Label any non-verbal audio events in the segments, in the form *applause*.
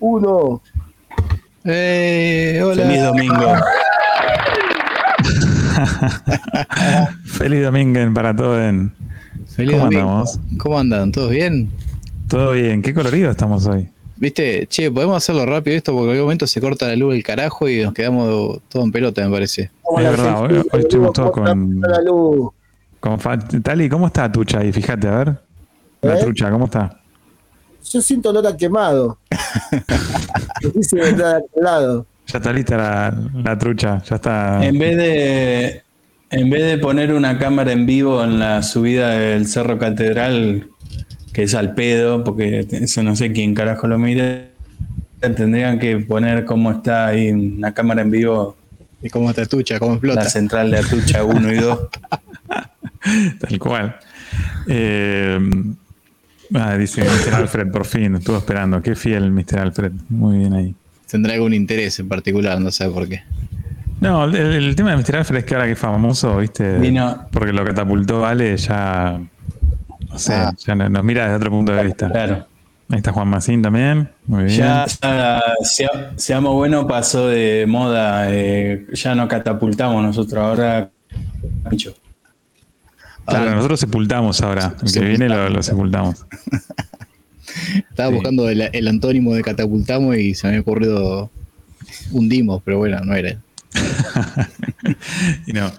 uno. Eh, hola. Feliz domingo. *laughs* Feliz domingo para todos. Feliz ¿Cómo domingo. andamos? ¿Cómo andan? ¿Todos bien? Todo bien. ¿Qué colorido estamos hoy? Viste, che, podemos hacerlo rápido esto porque en algún momento se corta la luz del carajo y nos quedamos todo en pelota, me parece. Es verdad, hoy, hoy estuvimos todos con, La luz. con Tali, ¿cómo está Tucha ahí? Fíjate, a ver. La ¿Eh? trucha, ¿cómo está? Yo siento olor a quemado. *laughs* De al lado. Ya está lista la, la trucha, ya está. En vez de en vez de poner una cámara en vivo en la subida del Cerro Catedral, que es al pedo, porque eso no sé quién carajo lo mire, tendrían que poner cómo está ahí una cámara en vivo ¿Y cómo está tucha? ¿Cómo explota? la central de Atucha 1 y 2. *laughs* Tal cual. Eh, ah, dice Mr. Alfred, por fin, estuvo esperando. Qué fiel, Mr. Alfred. Muy bien ahí. Tendrá algún interés en particular, no sé por qué. No, el, el tema de Mr. Alfred es que ahora que es famoso, ¿viste? Vino- Porque lo catapultó Ale ya. No sé, Ah. ya no- nos mira desde otro punto de vista. Claro. Ahí está Juan Macín también. Muy bien. Ya, ya sea- Seamos Bueno pasó de moda, eh, ya no catapultamos nosotros, ahora Pancho. Claro, Ahora- nosotros sepultamos ahora. El que viene lo, lo sepultamos. *laughs* Estaba Sí. buscando el, el antónimo de catapultamos y se me había ocurrido hundimos, pero bueno, no era. *laughs* y no.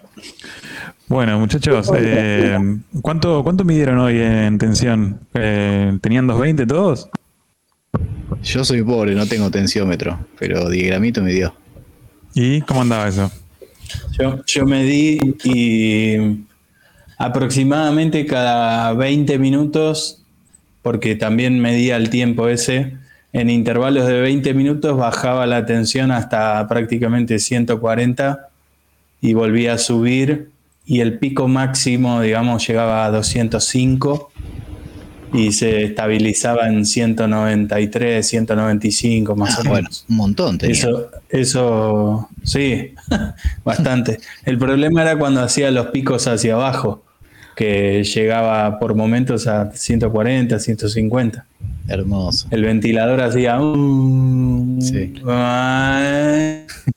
Bueno, muchachos, eh, ¿cuánto, ¿cuánto midieron hoy en tensión? Eh, ¿Tenían 220 todos? Yo soy pobre, no tengo tensiómetro, pero diagramito me dio. ¿Y cómo andaba eso? Yo, yo medí y aproximadamente cada 20 minutos, porque también medía el tiempo ese, en intervalos de 20 minutos bajaba la tensión hasta prácticamente 140 y volvía a subir y el pico máximo, digamos, llegaba a 205 y se estabilizaba en 193, 195 más o menos. Bueno, un montón tenía. Eso, eso, sí, *laughs* bastante. El problema era cuando hacía los picos hacia abajo, que llegaba por momentos a 140, 150. Hermoso. El ventilador hacía... un- Sí. A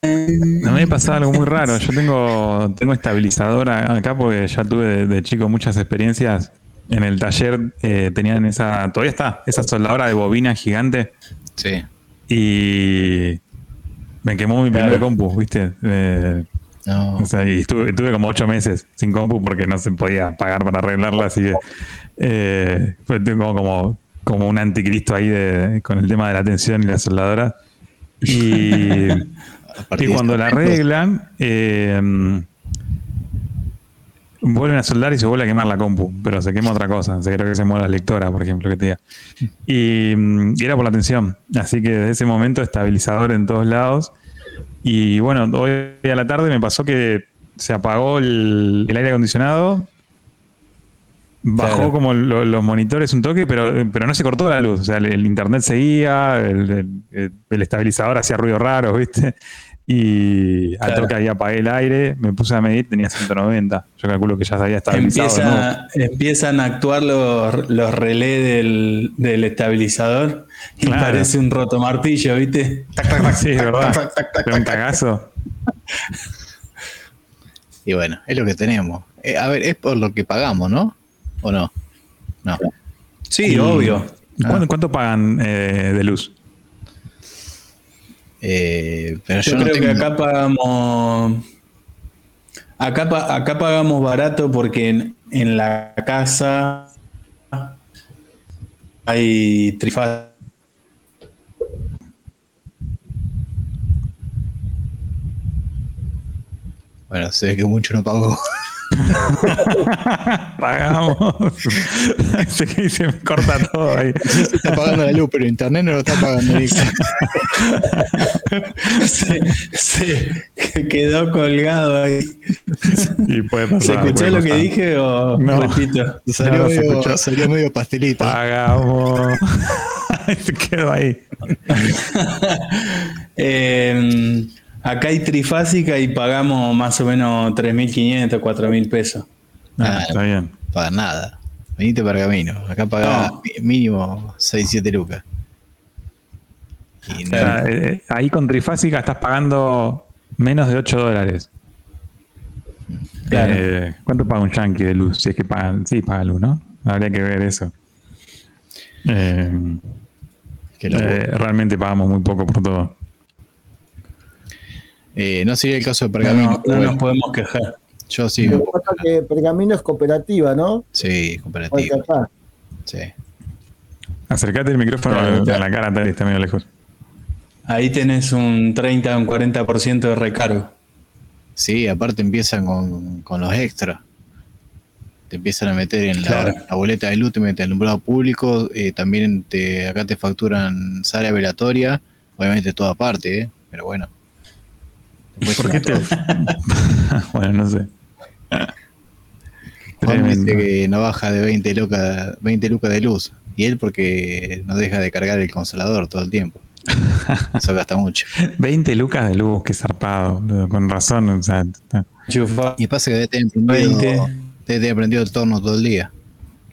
mí me pasaba algo muy raro. Yo tengo, tengo estabilizador a- acá porque ya tuve de, de chico muchas experiencias. En el taller eh, tenían esa, todavía está, esa soldadora de bobina gigante Sí. y me quemó mi primer Claro. compu, ¿viste? Eh, No. o sea, y estuve, estuve como ocho meses sin compu porque no se podía pagar para arreglarla, así que eh, fue tengo como, como un anticristo ahí de- con el tema de la tensión y la soldadora. Y, *laughs* cuando la arreglan, eh, vuelven a soldar y se vuelve a quemar la compu, pero se quema otra cosa. Se creo que se mueve la lectora, por ejemplo, que te diga. Y, mm, y era por la tensión. Así que desde ese momento, estabilizador en todos lados. Y bueno, hoy a la tarde me pasó que se apagó el, el aire acondicionado. Bajó Claro. como lo- los monitores un toque, pero, pero no se cortó la luz. O sea, el, el internet seguía, el, el- el estabilizador hacía ruido raro, ¿viste? Y al Claro. toque ahí apagué el aire, me puse a medir, tenía 190. Yo calculo que ya se había estabilizado. Empieza, empiezan a actuar los, los relés del, del estabilizador y Claro. parece un rotomartillo, ¿viste? Tac, tac, tac, *laughs* Sí, es verdad. un cagazo. Y bueno, es lo que tenemos. Eh, a ver, es por lo que pagamos, ¿no? ¿O no? No. Sí, Y- obvio. ¿Cuánto, cuánto pagan eh, de luz? Eh, pero yo, Yo, no creo tengo- que acá pagamos. Acá, acá pagamos barato porque en, en la casa hay trifaz. Bueno, se ve que mucho no pagó. *laughs* *laughs* Pagamos. *laughs* Se que se me corta todo ahí. *laughs* Se está pagando la luz, pero internet no lo está pagando. Se, se quedó colgado ahí. Y puede pasar. ¿Se escuchó lo que dije o No. repito? Salió, No, no se medio, salió medio pastelito. Pagamos. se quedó ahí. Eh, acá hay trifásica y pagamos más o menos 3.500, 4.000 pesos. Ah, Ah, está bien. Para nada. Venite para camino. Acá pagaba No. mi- mínimo 6, 7 lucas. Y O no- sea, eh, ahí con trifásica estás pagando menos de 8 dólares. Claro. Eh, ¿Cuánto paga un yankee de luz? Si es que pagan, sí, paga luz, ¿no? Habría que ver eso. Eh, eh, realmente pagamos muy poco por todo. Eh, no sería el caso de No, Pergamino. no, no nos podemos quejar. yo sí, Lo que pasa es que Pergamino es cooperativa, ¿no? sí, acá. Sí. Acercate el micrófono a claro. la cara, Tali, está medio lejos. Ahí tenés un 30 o un 40% de recargo. Sí, aparte empiezan con, con los extras. Te empiezan a meter en la, Claro. la boleta de luz, te meten el alumbrado público, eh, también te, acá te facturan sala velatoria, obviamente toda parte, ¿eh? pero bueno. Después ¿Por qué te.? *laughs* *laughs* bueno, no sé. Juan dice que no baja de 20 lucas, 20 lucas de luz. Y él porque no deja de cargar el consolador todo el tiempo. Eso *laughs* gasta mucho. 20 lucas de luz, qué zarpado. Con razón. O sea, Y pasa que debe tener prendido, 20. debe tener prendido el torno todo el día.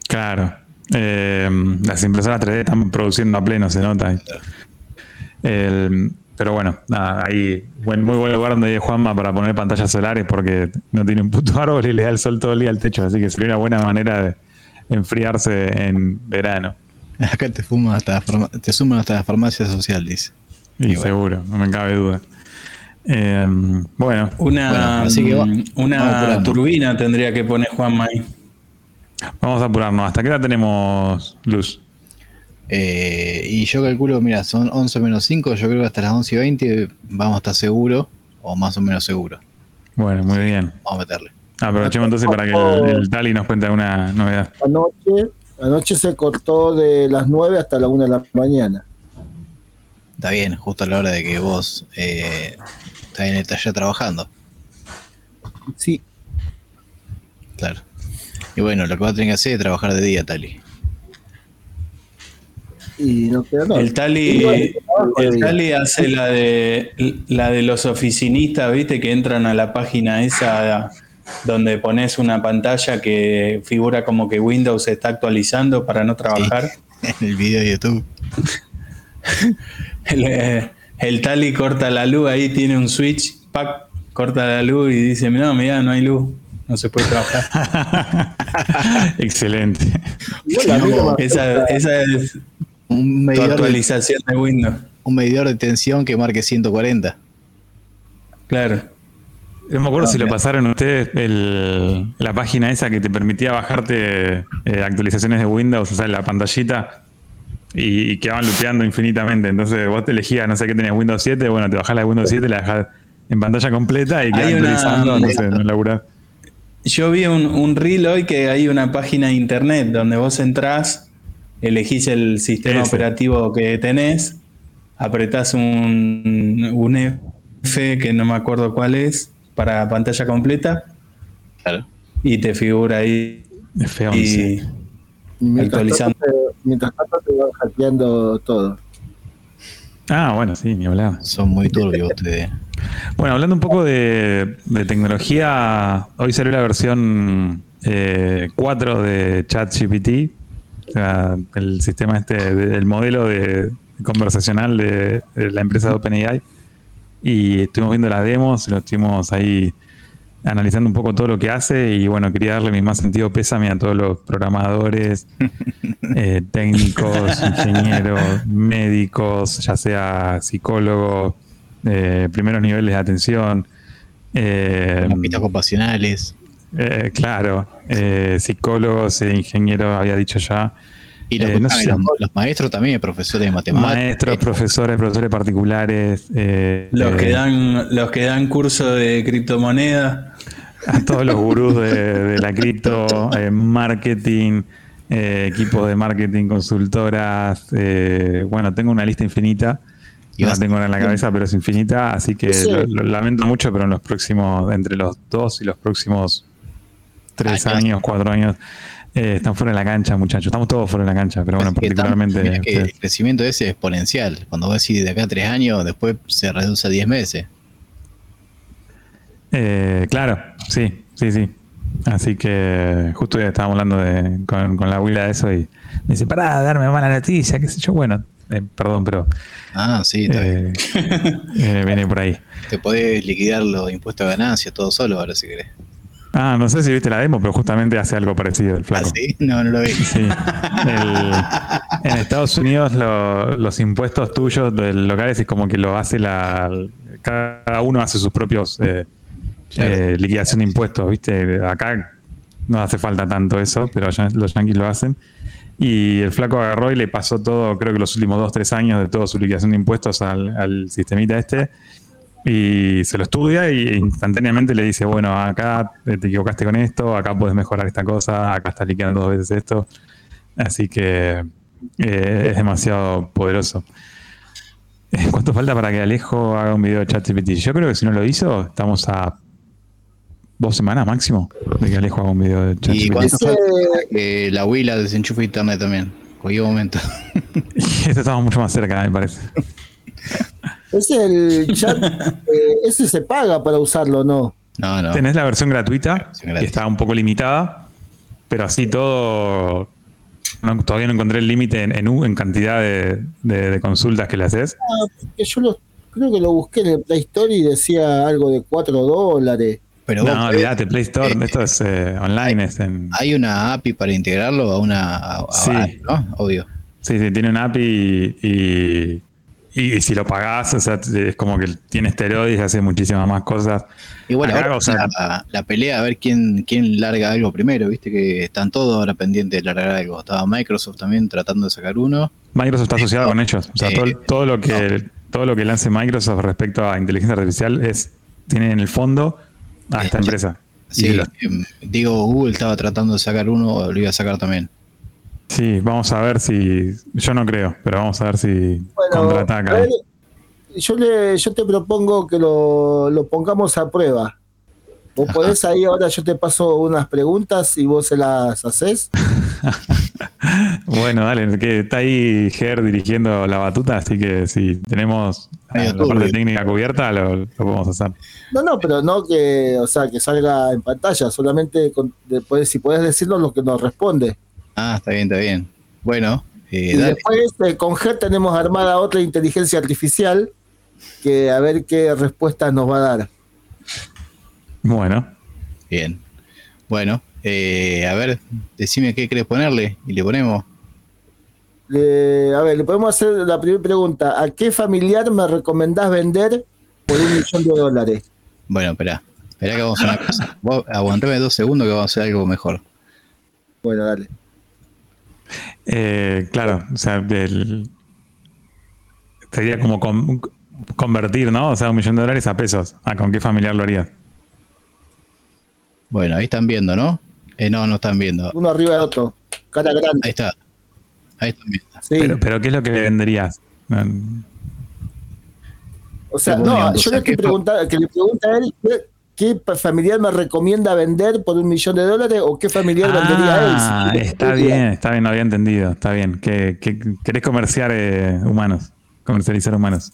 claro. Eh, las impresoras 3D están produciendo a pleno, se nota. El- pero bueno, nada, ahí buen, muy buen lugar donde hay Juanma para poner pantallas solares porque no tiene un puto *laughs* árbol y le da el sol todo el día al techo, así que sería una buena manera de enfriarse en verano. *laughs* Acá te fuman hasta la farma- te suman hasta la farmacia social, dice. Y Y bueno. seguro, no me cabe duda. Eh, bueno, Una, Bueno, así que va- mm, una turbina tendría que poner Juanma ahí. vamos a apurarnos. ¿Hasta qué hora tenemos luz? Eh, y yo calculo, mira, son 11 menos 5, yo creo que hasta las 11 y 20 vamos a estar seguros, o más o menos seguros. Bueno, muy bien. Vamos a meterle. Aprovechemos entonces para que el, el Tali nos cuente una novedad. Anoche, anoche se cortó de las 9 hasta la 1 de la mañana. Está bien, justo a la hora de que vos eh, estás en el taller trabajando. Sí, Claro. Y bueno, lo que va a tener que hacer es trabajar de día, Tali. Y no queda nada. El Tali, el Tali hace la de la de los oficinistas, viste, que entran a la página esa donde pones una pantalla que figura como que Windows se está actualizando para no trabajar. En *laughs* el video de YouTube. *laughs* El, eh, el Tali corta la luz, ahí tiene un switch, pac, corta la luz y dice, no, mira, no hay luz, no se puede trabajar. *laughs* Excelente. No esa, esa es Un medidor, de, actualización de Windows. un medidor de tensión que marque 140. Claro. No me acuerdo Ah, si lo pasaron ustedes el- la página esa que te permitía bajarte eh, actualizaciones de Windows, o sea, la pantallita, y, y que van lupeando infinitamente. Entonces vos te elegías, no sé qué tenías, Windows 7, bueno, te bajás la de Windows 7, la dejás en pantalla completa y una- actualizando, no sé, no laburás. Yo vi un, un reel hoy que hay una página de internet donde vos entrás, elegís el sistema operativo que tenés, apretás un, un F que no me acuerdo cuál es para pantalla completa Claro. y te figura ahí F11. y Y mientras actualizando. tanto te- mientras tanto te van hackeando todo. Ah, bueno, sí, ni hablar. Son muy turbios ustedes. Bueno, hablando un poco de, de tecnología, hoy salió la versión eh, 4 de ChatGPT, o sea, el sistema este, el modelo de conversacional de, de la empresa de OpenAI. Y estuvimos viendo las demos, lo estuvimos ahí analizando un poco todo lo que hace y bueno, quería darle mi más sentido pésame a todos los programadores, *laughs* eh, técnicos, ingenieros, médicos, ya sea psicólogos, eh, primeros niveles de atención, eh, Terapistas ocupacionales. Eh, claro, eh, psicólogos, eh, ingenieros, había dicho ya, Y los, Eh, no sé. y los- los maestros también, profesores de matemáticas. maestros, profesores, profesores particulares, eh, los eh, que dan los que dan curso de criptomoneda. a todos los gurús de, de la cripto, eh, marketing, eh, equipos de marketing, consultoras. eh, bueno, tengo una lista infinita. Y No la tengo en la cabeza, pero es infinita, así que Sí. lo, lo lamento mucho, pero en los próximos, entre los dos y los próximos tres Años. años, cuatro años, eh, están fuera de la cancha, muchachos. Estamos todos fuera de la cancha, pero bueno, particularmente. que el crecimiento ese es exponencial. Cuando vos decís de acá a tres años, después se reduce a 10 meses. Eh, claro, sí, sí, sí. Así que justo hoy estábamos hablando de, con, con la abuela de eso y me dice, pará, darme mala noticia, qué sé yo. Bueno, Eh, perdón, pero Ah, sí, está eh, eh, viene por ahí. Te podés liquidar los impuestos de ganancia todo solo ahora si querés. Ah, no sé si viste la demo, pero justamente hace algo parecido el ¿Ah, flaco. sí? No, no lo vi. Sí. El- en Estados Unidos lo- los impuestos tuyos del locales es como que lo hace la. Cada uno hace sus propios eh, Claro. eh, liquidación de impuestos, ¿viste? Acá no hace falta tanto eso, pero los yankees lo hacen. Y el flaco agarró y le pasó todo, creo que los últimos dos, tres años de toda su liquidación de impuestos al, al sistemita este. Y se lo estudia y instantáneamente le dice, bueno, acá te equivocaste con esto, acá puedes mejorar esta cosa, acá estás liquidando dos veces esto. Así que eh, es demasiado poderoso. Eh, ¿Cuánto falta para que Alejo haga un video de ChatGPT? Yo creo que si no lo hizo, estamos a dos semanas máximo de que Alejo haga un video de ¿Y ChatGPT. cuánto Ese- falta que la Wii desenchufe internet también? Cualquier momento. *laughs* Este estamos mucho más cerca, me parece. *laughs* Ese el chat, *laughs* eh, ese se paga para usarlo, ¿no? No, no. Tenés la versión gratuita, versión que está un poco limitada, pero así todo. no- todavía no encontré el límite en, en, U- en cantidad de, de- de consultas que le haces. Que yo lo, creo que lo busqué en el Play Store y decía algo de 4 dólares. Pero No, olvídate, Play Store, eh, esto es eh, online. Es en, hay una API para integrarlo a una. a- a- Sí. ¿no? Obvio. sí, sí, tiene una API y, y, y si lo pagás, o sea, es como que tiene esteroides y hace muchísimas más cosas. Igual Acá, ahora o sea- la, la pelea a ver quién, quién larga algo primero, viste que están todos ahora pendientes de largar algo. Estaba Microsoft también tratando de sacar uno. Microsoft está asociado con ellos. O sea, Eh, todo, todo lo que todo lo que lance Microsoft respecto a inteligencia artificial es tiene en el fondo a esta Eh, empresa. Sí, Y em, digo, Google estaba tratando de sacar uno, lo iba a sacar también. Sí, vamos a ver si. Yo no creo, pero vamos a ver si Bueno, contraataca. a ver, yo, le, yo te propongo que lo, lo pongamos a prueba. Vos *laughs* podés ahí, ahora yo te paso unas preguntas y vos se las haces. *laughs* Bueno, dale, que está ahí Ger dirigiendo la batuta, así que si tenemos la parte técnica cubierta, lo, lo podemos hacer. No, no, pero no que, o sea, que salga en pantalla, solamente con- de- podés- si podés decirnos lo que nos responde. Ah, está bien, está bien. Bueno, eh, Y dale. después eh, con Ger tenemos armada otra inteligencia artificial que a ver qué respuestas nos va a dar. Bueno, Bien. Bueno, eh, a ver, decime qué querés ponerle y le ponemos. A ver, le podemos hacer la primera pregunta. ¿A qué familiar me recomendás vender por un millón de dólares? Bueno, espera. Espera que vamos a hacer una cosa. Vos aguantame dos segundos que vamos a hacer algo mejor. Bueno, dale. Eh, claro, o sea, del- sería como con- convertir, ¿no? O sea, un millón de dólares a pesos. ¿A con qué familiar lo harías? Bueno, ahí están viendo, ¿no? Eh, no, no están viendo. Uno arriba de otro. Cara grande. Ahí está. Ahí están viendo. Sí. Pero, pero ¿qué es lo que le venderías? O sea, no, yo le estoy ¿qué fa- preguntando, que le pregunta a él ¿qué, familiar me recomienda vender por un millón de dólares o qué familiar vendería a él. Ah, está *laughs* bien, está bien, lo había entendido, está bien. Que, que querés comerciar eh, humanos, comercializar humanos.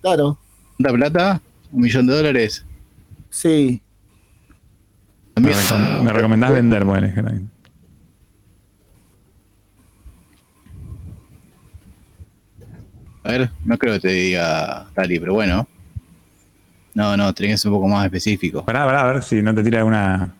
Claro, ¿Cuánta plata? ¿Un millón de dólares? sí. Me, recom- me recomendás vender, bueno, A ver, no creo que te diga Tali, pero bueno. No, no, tenés que ser un poco más específico. Pará, pará, a ver si no te tira una.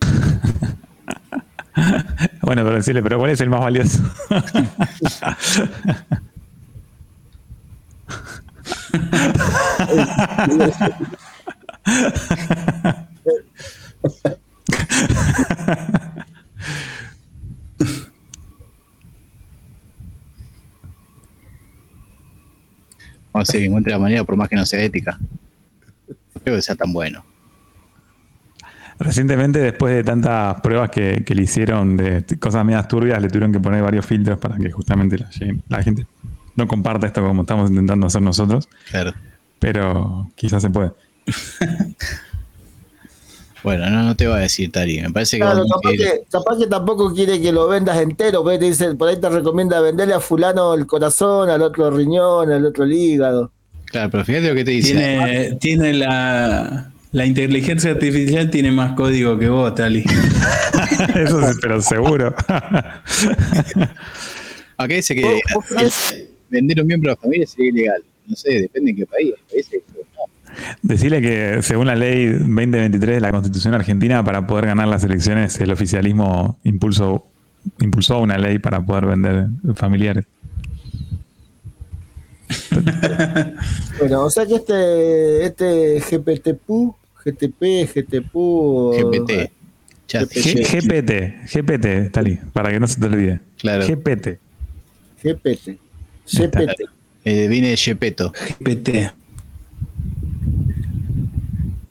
*laughs* bueno, pero decirle, pero ¿cuál es el más valioso? *laughs* Ver que encuentre la manera, por más que no sea ética. No creo que sea tan bueno. Recientemente, después de tantas pruebas que, que le hicieron de cosas medias turbias, le tuvieron que poner varios filtros para que justamente la, la gente no comparta esto como estamos intentando hacer nosotros, Claro. pero quizás se puede. *laughs* Bueno, no, no te va a decir Tali. Me parece que Claro, capaz que, capaz que tampoco quiere que lo vendas entero, porque te dice, por ahí te recomienda venderle a fulano el corazón, al otro riñón, al otro el hígado. Claro, pero fíjate lo que te dice. Tiene, tiene la, La inteligencia artificial tiene más código que vos, Tali. *laughs* Eso sí, pero seguro. *laughs* Acá dice que ¿Vos- vos crees? vender un miembro de la familia sería ilegal. No sé, depende en qué país. Hay países que. Decirle que según la ley 2023 de la Constitución Argentina, para poder ganar las elecciones, el oficialismo impulsó, impulsó una ley para poder vender familiares. *laughs* Bueno, o sea que este, este GPTPU, GTP, GTPU. GPT. Chat. GPT. GPT, GPT, Tali, para que no se te olvide. Claro. GPT. GPT. GPT. Eh, viene de Gepetto. PT.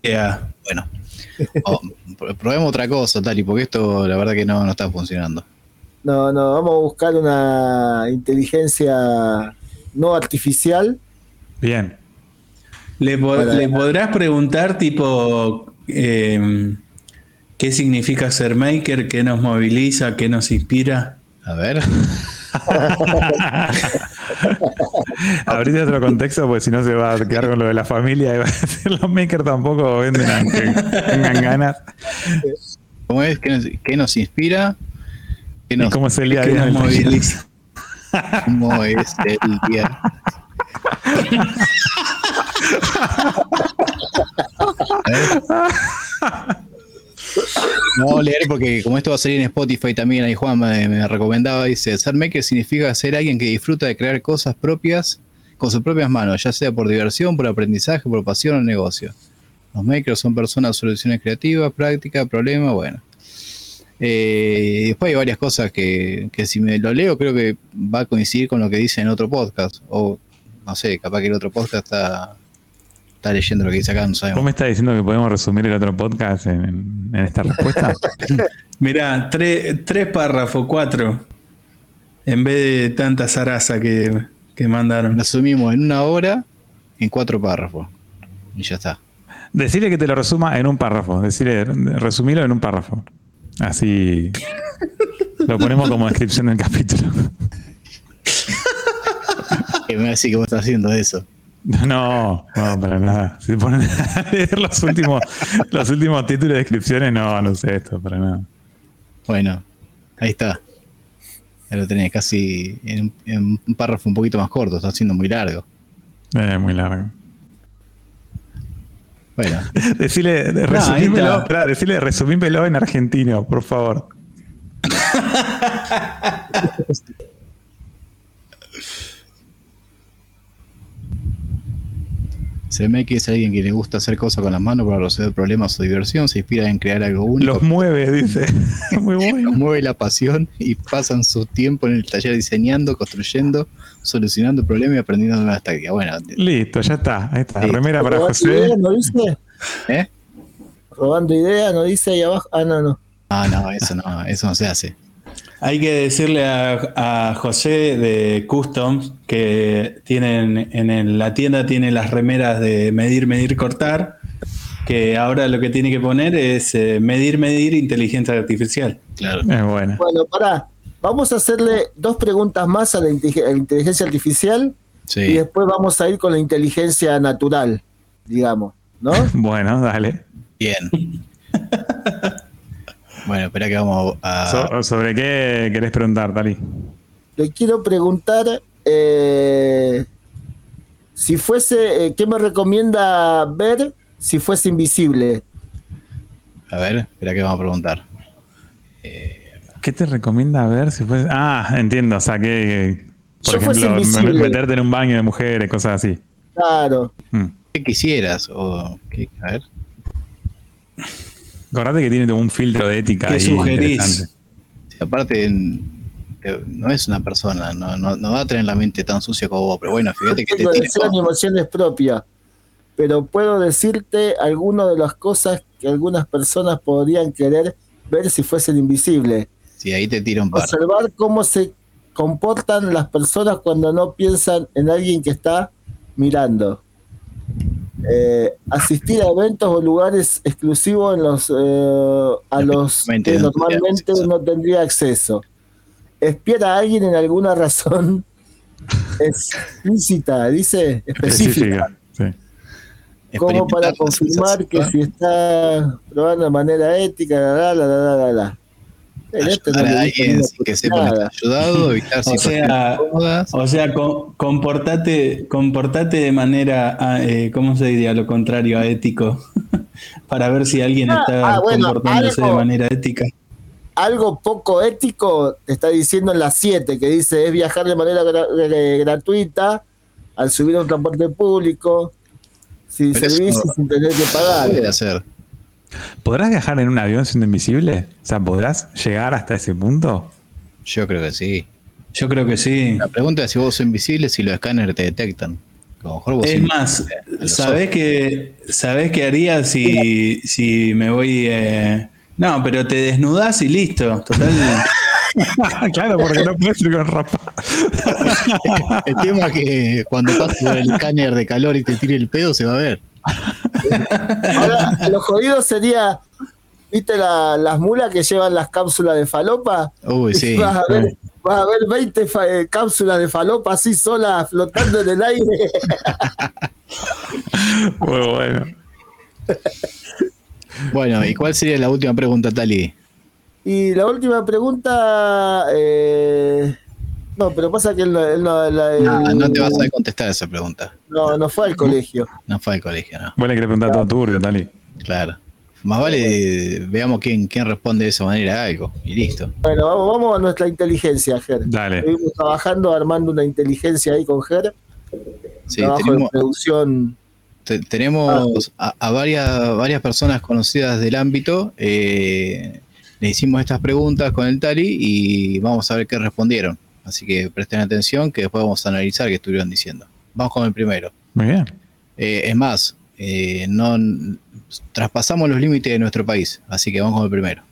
Ya. Bueno. *laughs* Oh, pr- probemos otra cosa, Tali, porque esto la verdad que no, no está funcionando. No, no, vamos a buscar una inteligencia no artificial. Bien. ¿Le, po- Para- le podrás preguntar, tipo, eh, qué significa ser maker, qué nos moviliza, qué nos inspira? A ver. *laughs* *laughs* *laughs* Abrite otro contexto, porque si no se va a quedar con lo de la familia y va a decir los makers tampoco venden aunque tengan ganas. ¿Cómo es? ¿Qué nos, qué nos inspira? ¿Qué ¿Y nos, cómo es el día cómo es el día? *laughs* No leer porque como esto va a salir en Spotify también, ahí Juan me, me recomendaba, dice, ser maker significa ser alguien que disfruta de crear cosas propias con sus propias manos, ya sea por diversión, por aprendizaje, por pasión o negocio. Los makers son personas, soluciones creativas, prácticas, problemas, bueno. Eh, después hay varias cosas que, que si me lo leo creo que va a coincidir con lo que dice en otro podcast. O no sé, capaz que el otro podcast está, está leyendo lo que dice acá, no ¿Vos sabemos. me estás diciendo que podemos resumir el otro podcast en, en esta respuesta? *laughs* Mirá, tre- tres párrafos, cuatro, en vez de tanta zaraza que, que mandaron. Resumimos en una hora en cuatro párrafos. Y ya está. Decirle que te lo resuma en un párrafo. Decirle, resumilo en un párrafo. Así *laughs* lo ponemos como descripción del capítulo. *laughs* Que me va a decir que vos estás haciendo eso. *laughs* No, no, para nada. Si ponen a leer los últimos, los últimos títulos y descripciones, no, no sé esto, para nada. Bueno, ahí está. Ya lo tenés casi en un, en un párrafo un poquito más corto, está siendo muy largo. Es muy largo. Bueno, *laughs* Decirle, ahí resumímelo, esperá, decirle, resumímelo en argentino, por favor. *laughs* que es alguien que le gusta hacer cosas con las manos para resolver problemas o diversión, se inspira en crear algo único. Los mueve, dice. *laughs* Muy Los bueno. mueve la pasión y pasan su tiempo en el taller diseñando, construyendo, solucionando problemas y aprendiendo nuevas tácticas. Bueno, Listo, ya está. Ahí está. Sí. Remera para Robando José. ideas, ¿no dice? ¿eh? Robando ideas, ¿no dice ahí abajo? Ah, no, no. Ah, no, eso no, eso no se hace. Hay que decirle a, a José de Customs que tienen en el- la tienda tiene las remeras de medir, medir, cortar, que ahora lo que tiene que poner es eh, medir, medir inteligencia artificial. Claro. Es bueno. Bueno, pará. Vamos a hacerle dos preguntas más a la, a la inteligencia artificial y después vamos a ir con la inteligencia natural, digamos, ¿no? *laughs* Bueno, dale. Bien. *laughs* Bueno, espera que vamos a. So- ¿Sobre qué querés preguntar, Tali? Le quiero preguntar eh, si fuese, eh, ¿qué me recomienda ver si fuese invisible? A ver, espera que vamos a preguntar. ¿Qué te recomienda ver si fuese.? Ah, entiendo. O sea, que. Por ejemplo, meterte en un baño de mujeres, cosas así. Claro. Mm. ¿Qué quisieras? O, ¿qué? A ver. Acordate que tiene como un filtro de ética. ¿Qué ahí sugerís? Sí, aparte, eh, no es una persona, no, no, no va a tener la mente tan sucia como vos, pero bueno, fíjate que te tengo tiene. emociones propias, pero puedo decirte algunas de las cosas que algunas personas podrían querer ver si fuesen invisibles. Sí, ahí te tira un par. Observar cómo se comportan las personas cuando no piensan en alguien que está mirando. Eh, asistir a eventos o lugares exclusivos en los eh, a los Normalmente que no tendría normalmente acceso. no tendría acceso. Espiar a alguien en alguna razón *laughs* explícita, dice específica. Específica. Sí. como para confirmar que si está probando de manera ética, la, la, la, la, la, la. En este no Ayudar a le gusta alguien nada, que sepa que está nada. ayudado, *laughs* evitar O sea, incómodas. o sea, co- comportate, comportate de manera, ah, eh, ¿cómo se diría lo contrario a ético? *laughs* Para ver si alguien Ah, está ah, bueno, comportándose de manera ética. Algo poco ético te está diciendo en las 7, que dice es viajar de manera gra- eh, gratuita al subir a un transporte público, sin Pero eso- servicio, sin tener que pagar. Puede hacer. ¿Podrás viajar en un avión siendo invisible? O sea, ¿podrás llegar hasta ese punto? Yo creo que sí. Yo creo que sí. La pregunta es si vos sos invisible, si los escáneres te detectan. A lo mejor vos Es más, ¿sabés qué, ¿sabés qué haría si, si me voy... eh, No, pero te desnudás y listo. Total. *laughs* claro, porque no puedes ir con ropa. El tema es que cuando pases por el escáner de calor y te tire el pedo, se va a ver. Ahora, lo jodido sería, ¿viste la- las mulas que llevan las cápsulas de falopa? Uy, sí. Vas a ver, vas a ver 20 fa- eh, cápsulas de falopa así solas flotando en el aire. Muy bueno. Bueno, ¿y cuál sería la última pregunta, Tali? Y la última pregunta. eh, no, pero pasa que él no, él no- la- No, él- no te vas a contestar esa pregunta. no, no fue al colegio. No fue al colegio, no. Vos le querés preguntar todo turbio, Tali. Claro. Más vale veamos quién, quién responde de esa manera a algo. Y listo. Bueno, vamos, vamos a nuestra inteligencia, Ger. Dale. Estuvimos trabajando, armando una inteligencia ahí con Ger. Sí, trabajo tenemos, de producción. te- tenemos a, a varias, varias personas conocidas del ámbito. eh, le hicimos estas preguntas con el Tali y vamos a ver qué respondieron. Así que presten atención que después vamos a analizar qué estuvieron diciendo. Vamos con el primero. Muy bien. Eh, es más, eh, no traspasamos los límites de nuestro país, así que vamos con el primero.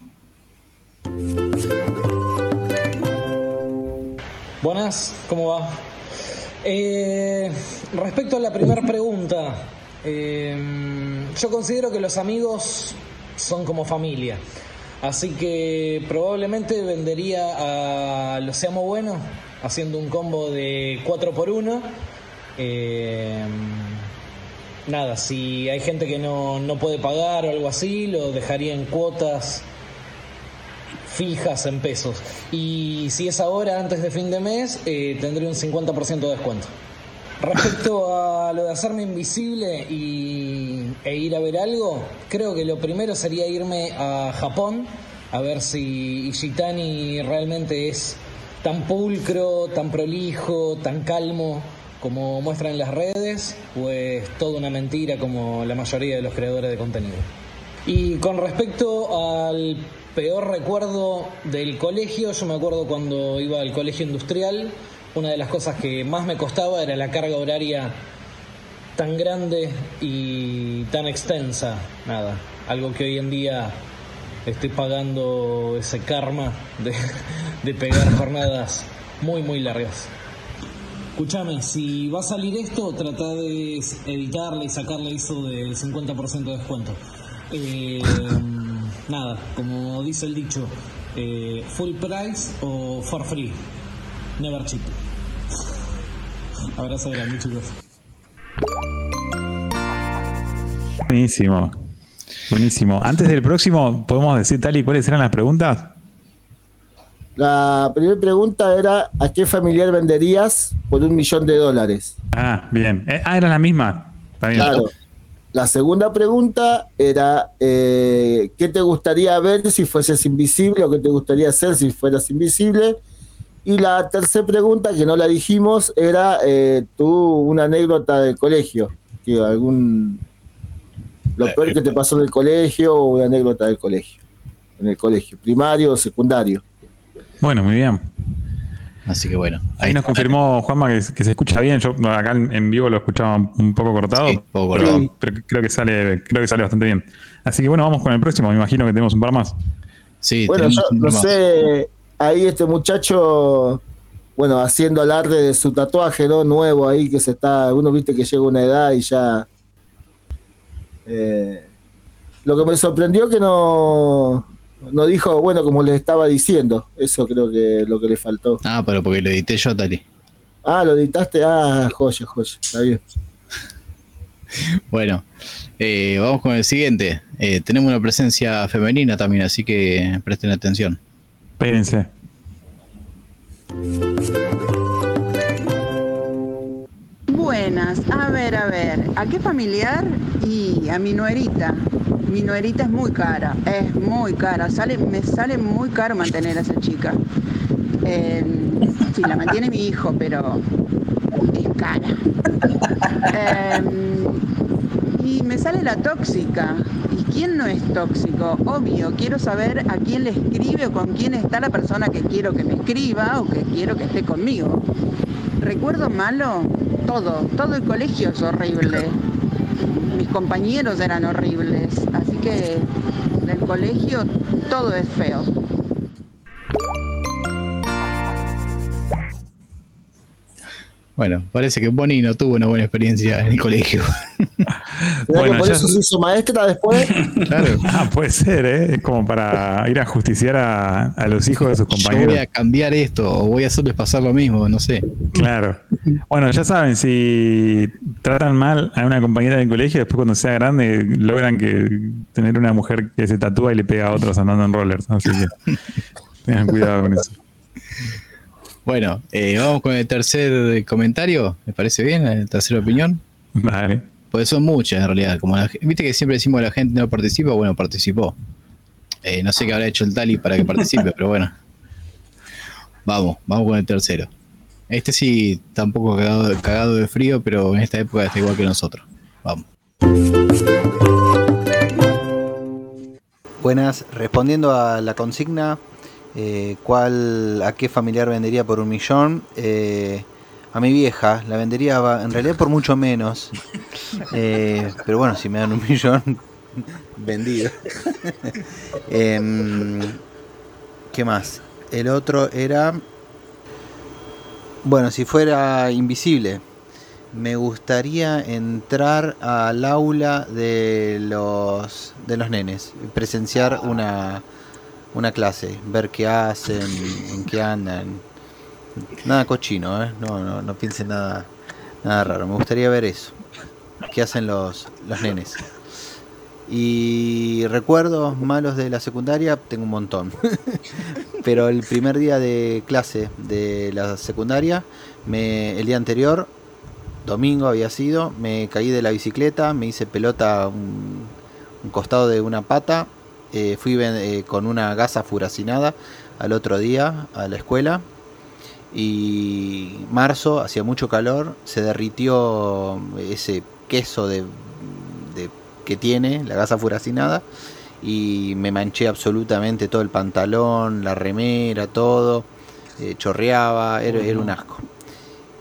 Buenas, ¿cómo va? Eh, respecto a la primera pregunta, eh, yo considero que los amigos son como familia. Así que probablemente vendería a Lo Seamos Bueno haciendo un combo de 4 por 1 nada, si hay gente que no, no puede pagar o algo así, lo dejaría en cuotas fijas en pesos. Y si es ahora, antes de fin de mes, eh, tendría un 50% de descuento. Respecto a lo de hacerme invisible y, e ir a ver algo, creo que lo primero sería irme a Japón a ver si Ishitani realmente es tan pulcro, tan prolijo, tan calmo como muestran las redes, pues toda una mentira como la mayoría de los creadores de contenido. Y con respecto al peor recuerdo del colegio, yo me acuerdo cuando iba al colegio industrial, una de las cosas que más me costaba era la carga horaria tan grande y tan extensa. Nada, algo que hoy en día estoy pagando ese karma de, de pegar jornadas muy, muy largas. Escúchame, si va a salir esto, trata de editarle y sacarle eso del 50% de descuento. Eh, nada, como dice el dicho, eh, full price o for free. Never cheap. Abrazo grande, chicos. Buenísimo. Buenísimo. Antes del próximo, ¿podemos decir tal y cuáles eran las preguntas? La primera pregunta era: ¿a qué familiar venderías por un millón de dólares? Ah, bien. Eh, ah, era la misma. Está bien. Claro. La segunda pregunta era: eh, ¿qué te gustaría ver si fueses invisible o qué te gustaría hacer si fueras invisible? Y la tercera pregunta, que no la dijimos, era eh, tú una anécdota del colegio. Que algún. Lo peor que te pasó en el colegio o una anécdota del colegio. En el colegio, primario o secundario. Bueno, muy bien. Así que bueno. Ahí nos confirmó Juanma que, que se escucha bien. Yo acá en, vivo lo escuchaba un poco cortado. Sí, un poco cortado. Pero, pero creo que sale, creo que sale bastante bien. Así que bueno, vamos con el próximo. Me imagino que tenemos un par más. Sí, Bueno, tenemos yo un no más. sé, ahí este muchacho, bueno, haciendo alarde de su tatuaje, ¿no? Nuevo ahí que se está, uno viste que llega una edad y ya... eh, lo que me sorprendió que no, no dijo, bueno, como les estaba diciendo, eso creo que lo que le faltó. Ah, pero porque lo edité yo, Tali. Ah, lo editaste, ah, joya, joya, está bien. *laughs* Bueno, Eh, vamos con el siguiente. Eh, tenemos una presencia femenina también, así que presten atención. Espérense. Buenas, a ver, a ver, ¿a qué familiar? Y a mi nuerita. Mi nuerita es muy cara, es muy cara, sale, me sale muy caro mantener a esa chica. Eh, sí, la mantiene mi hijo, pero es cara. Eh, me sale la tóxica. ¿Y quién no es tóxico? Obvio, quiero saber a quién le escribe o con quién está la persona que quiero que me escriba o que quiero que esté conmigo. ¿Recuerdo malo? Todo, todo el colegio es horrible. Mis compañeros eran horribles, así que en el colegio todo es feo. Bueno, parece que Bonnie no tuvo una buena experiencia en el colegio. *laughs* *laughs* ¿Será Bueno, que por ya- eso se hizo maestra después? *laughs* claro. Ah, puede ser, ¿eh? Es como para ir a justiciar a, a los hijos de sus Yo compañeros. voy a cambiar esto, o voy a hacerles pasar lo mismo, no sé. Claro. Bueno, ya saben, si tratan mal a una compañera del colegio, después cuando sea grande logran que tener una mujer que se tatúa y le pega a otros andando en rollers. Así que *laughs* tengan cuidado con eso. Bueno, eh, vamos con el tercer comentario. ¿Me parece bien? La tercera opinión. Vale. Pues son muchas en realidad. Como la, Viste que siempre decimos que la gente no participa. Bueno, participó. Eh, no sé qué habrá hecho el Tali para que participe, *laughs* pero bueno. Vamos, vamos con el tercero. Este sí está un poco cagado, cagado de frío, pero en esta época está igual que nosotros. Vamos. Buenas, respondiendo a la consigna, eh, ¿cuál, ¿a qué familiar vendería por un millón? Eh, a mi vieja, la vendería va- en realidad por mucho menos. *laughs* Eh, pero bueno, si me dan un millón, vendido. *laughs* Em, ¿Qué más? El otro era... Bueno, si fuera invisible, me gustaría entrar al aula de los de los nenes, presenciar una una clase, ver qué hacen, en qué andan. Nada cochino, ¿eh? No, no, no piensen nada, nada raro. Me gustaría ver eso. ¿Qué hacen los, los nenes? Y recuerdos malos de la secundaria, tengo un montón. *laughs* Pero el primer día de clase de la secundaria, me, el día anterior, domingo había sido, me caí de la bicicleta, me hice pelota un, costado de una pata, eh, fui eh, con una gasa furacinada al otro día a la escuela y marzo, hacía mucho calor, se derritió ese queso de, de- que tiene la gasa furacinada y me manché absolutamente todo el pantalón, la remera, todo, eh, chorreaba, era, era un asco.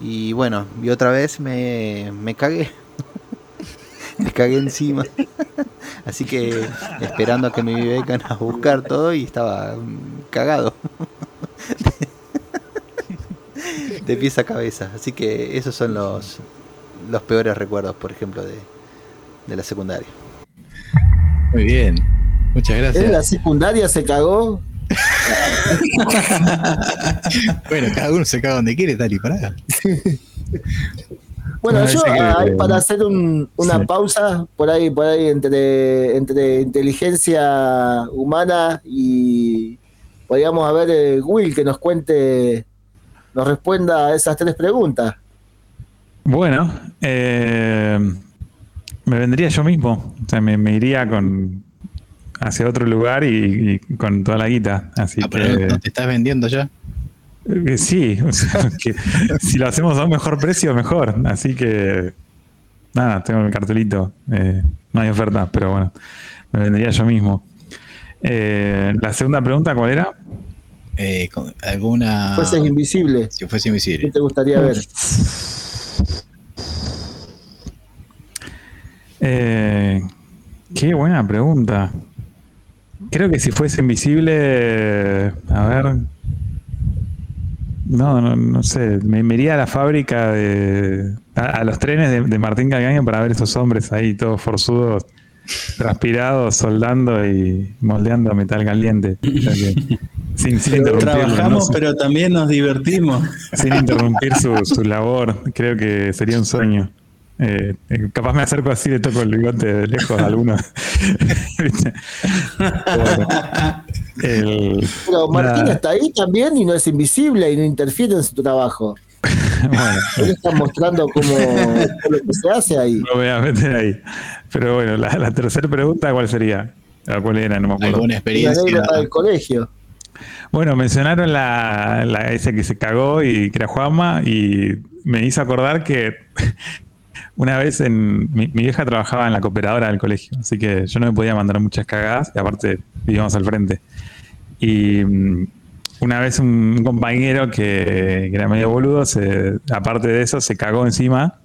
Y bueno, y otra vez me, me cagué. *laughs* me cagué encima. *laughs* Así que esperando a que me vengan a buscar todo y estaba mm, cagado. De pies a cabeza. Así que esos son los, los peores recuerdos, por ejemplo, de, de la secundaria. Muy bien. Muchas En la gracias. secundaria se cagó. *laughs* Bueno, cada uno se caga donde quiere, Tali, pará. *laughs* Bueno, Bueno, yo dice que- ahí para hacer un- una Sí. pausa por ahí, por ahí entre, entre inteligencia humana y podríamos a ver eh, Will que nos cuente, nos responda a esas tres preguntas. Bueno, eh, me vendría yo mismo. O sea, me, me iría con hacia otro lugar y, y con toda la guita. Así Ah, pero que ¿no te estás vendiendo ya? eh, sí, *laughs* o sea, que si lo hacemos a un mejor precio, mejor. Así que nada, tengo el cartelito. Eh, no hay oferta, pero bueno, me vendría yo mismo. Eh, la segunda pregunta, ¿cuál era? Eh, con ¿Alguna. Fueses invisible. Si fuese ¿Qué invisible. te gustaría ver? Eh, qué buena pregunta. Creo que si fuese invisible, a ver. No, no, no sé. Me, me iría a la fábrica de. a, a los trenes de, de Martín Calcaño para ver esos hombres ahí, todos forzudos, transpirados, soldando y moldeando metal caliente. *laughs* Sin, sin Trabajamos, ¿no? pero también nos divertimos. sin interrumpir su, su labor. Creo que sería un sueño. Eh, eh, capaz me acerco así, le toco el bigote de lejos a alguno. *laughs* Pero Martín la- está ahí también y no es invisible y no interfiere en su trabajo. *laughs* bueno, Él está mostrando cómo, cómo lo que se hace ahí. lo voy a meter ahí. Pero bueno, la, la tercera pregunta, ¿cuál sería? ¿A ¿Cuál era? No me acuerdo. ¿Alguna experiencia? del colegio. Bueno, mencionaron la, la ese que se cagó y que era Juanma y me hizo acordar que *laughs* una vez en mi, mi vieja trabajaba en la cooperadora del colegio, así que yo no me podía mandar muchas cagadas y aparte vivíamos al frente. Y mm, una vez un, compañero que, que era medio boludo, se, aparte de eso, se cagó encima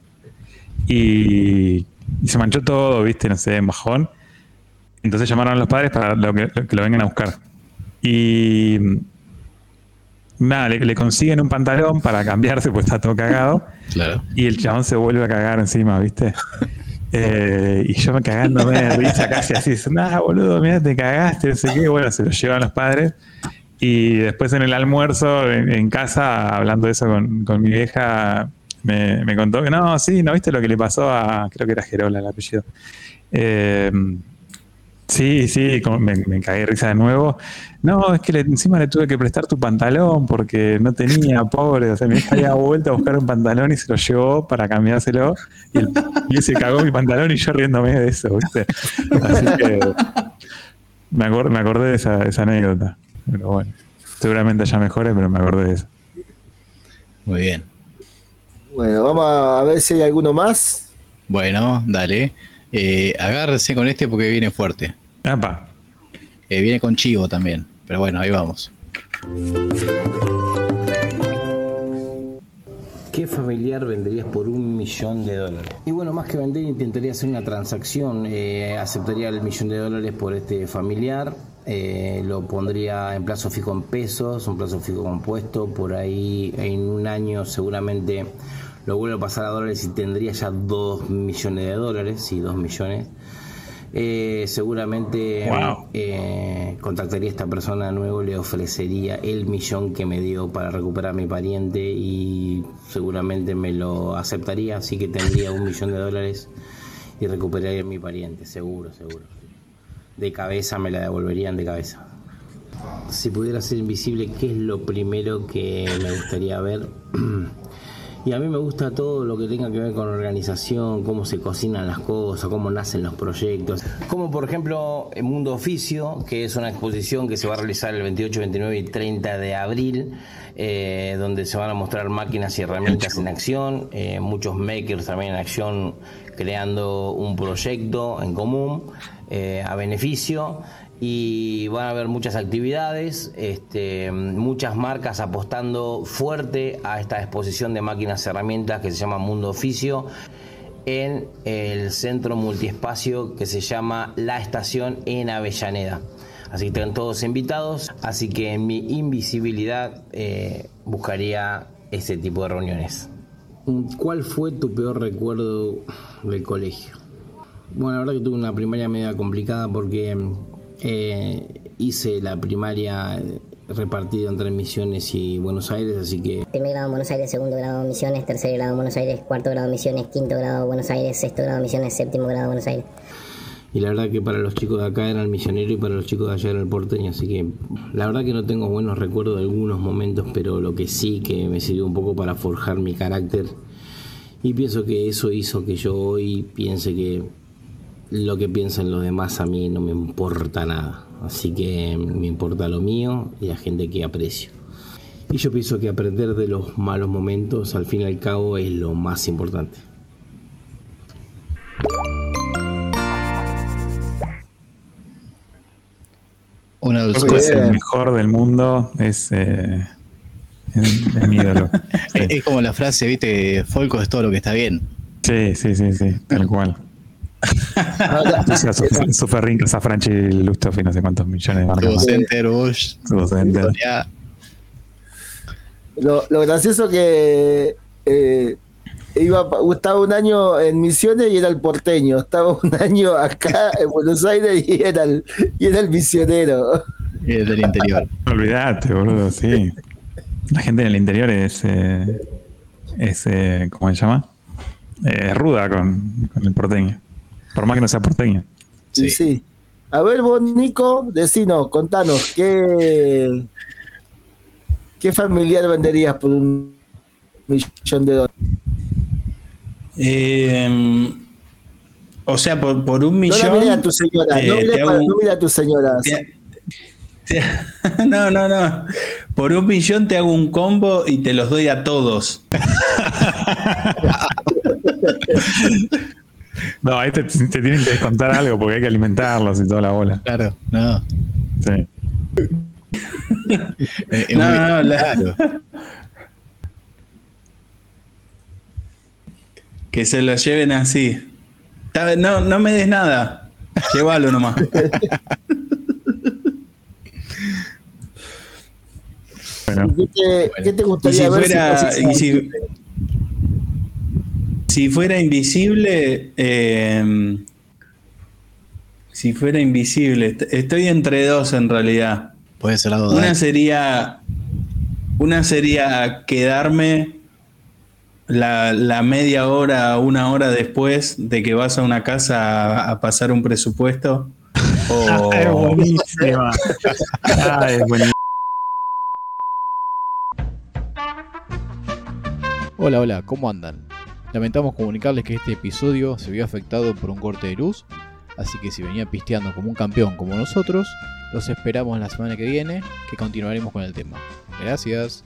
y, y se manchó todo, viste, no sé, en bajón. Entonces llamaron a los padres para lo que, que lo vengan a buscar. Y nada, le, le consiguen un pantalón para cambiarse, *laughs* pues está todo cagado. Claro. Y el chabón se vuelve a cagar encima, ¿viste? Eh, y yo me cagándome de risa, casi así, nada, boludo, mira, te cagaste, no sé qué. Bueno, se lo llevan los padres. Y después en el almuerzo, en, casa, hablando de eso con, con mi vieja, me, me contó que no, sí, ¿no viste lo que le pasó a, creo que era Gerola el apellido? Eh, Sí, sí, me, me cagué de risa de nuevo. No, es que encima le tuve que prestar tu pantalón porque no tenía, pobre. O sea, mi hija había vuelto a buscar un pantalón y se lo llevó para cambiárselo. Y, el, y se cagó mi pantalón y yo riéndome de eso, ¿viste? Así que me, acor- me acordé de esa, esa anécdota. Pero bueno, seguramente haya mejores, pero me acordé de eso. Muy bien. Bueno, vamos a ver si hay alguno más. Bueno, dale. Eh, agárrense con este porque viene fuerte. Eh, viene con chivo también. Pero bueno, ahí vamos. ¿Qué familiar venderías por un millón de dólares? Y bueno, más que vender, intentaría hacer una transacción. Eh, aceptaría el millón de dólares por este familiar. eh, lo pondría en plazo fijo en pesos, un plazo fijo compuesto. Por ahí en un año seguramente lo vuelvo a pasar a dólares y tendría ya dos millones de dólares. Sí, dos millones. Eh, seguramente Wow. eh, contactaría a esta persona de nuevo, le ofrecería el millón que me dio para recuperar a mi pariente y seguramente me lo aceptaría, así que tendría un millón de dólares y recuperaría a mi pariente, seguro, seguro. De cabeza me la devolverían de cabeza. Si pudiera ser invisible, ¿qué es lo primero que me gustaría ver? *clears throat* Y a mí me gusta todo lo que tenga que ver con organización, cómo se cocinan las cosas, cómo nacen los proyectos. Como por ejemplo el Mundo Oficio, que es una exposición que se va a realizar el 28, 29 y 30 de abril, eh, donde se van a mostrar máquinas y herramientas en acción, eh, muchos makers también en acción creando un proyecto en común eh, a beneficio y van a haber muchas actividades, este, muchas marcas apostando fuerte a esta exposición de máquinas y herramientas que se llama Mundo Oficio en el centro multiespacio que se llama La Estación en Avellaneda. Así que están todos invitados, así que en mi invisibilidad eh, buscaría este tipo de reuniones. ¿Cuál fue tu peor recuerdo del colegio? Bueno, la verdad que tuve una primaria media complicada porque eh, hice la primaria repartida entre Misiones y Buenos Aires, así que Primer grado en Buenos Aires, segundo grado Misiones, tercer grado en Buenos Aires, cuarto grado Misiones, quinto grado en Buenos Aires, sexto grado Misiones, séptimo grado en Buenos Aires. y la verdad que para los chicos de acá era el misionero y para los chicos de allá era el porteño, así que la verdad que no tengo buenos recuerdos de algunos momentos, pero lo que sí que me sirvió un poco para forjar mi carácter y pienso que eso hizo que yo hoy piense que lo que piensan los demás a mí no me importa nada, así que me importa lo mío y la gente que aprecio. Y yo pienso que aprender de los malos momentos al fin y al cabo es lo más importante. Un adulto. Folco es el mejor del mundo, es, eh, es- es mi ídolo. Sí. Es, *laughs* es como la frase, viste, Folco es todo lo que está bien. Sí, sí, sí, sí, tal cual. *laughs* O sea, su, su Ferrín, Casa Franchi, Lustoff y no sé cuántos millones de marcas. Center, Lo, lo gracioso que eh, iba, estaba un año en Misiones y era el porteño. Estaba un año acá *laughs* en Buenos Aires y era el, y era el misionero. es del interior. *laughs* Olvídate, boludo, sí. La gente en el interior es, eh, es eh, ¿cómo se llama? eh, ruda con, con el porteño. Por más que no sea porteño. Sí. sí. A ver, vos, Nico, decinos, contanos, ¿qué, ¿qué familiar venderías por un millón de dólares? Eh, o sea, por, por un millón. No la a tu señora, eh, no, para- un- no a tu señora. te- te- *laughs* no, no, no. Por un millón te hago un combo y te los doy a todos. *laughs* *laughs* No, ahí te, te tienen que descontar algo porque hay que alimentarlos y toda la bola. Claro, no. Sí. Eh, No, muy- no, la- claro. Que se lo lleven así. No, no me des nada. Llévalo nomás. Bueno, ¿Qué te, qué te Y gustaría si ver fuera, fuese y si, si fuera invisible, eh, si fuera invisible, est- estoy entre dos en realidad. Puede ser algo Una sería, una sería quedarme la, la media hora, una hora después de que vas a una casa a, a pasar un presupuesto. *laughs* O, es buenísima. Ah, es buenísima. Hola, hola, ¿cómo andan? Lamentamos comunicarles que este episodio se vio afectado por un corte de luz, así que si venía pisteando como un campeón como nosotros, los esperamos la semana que viene, que continuaremos con el tema. Gracias.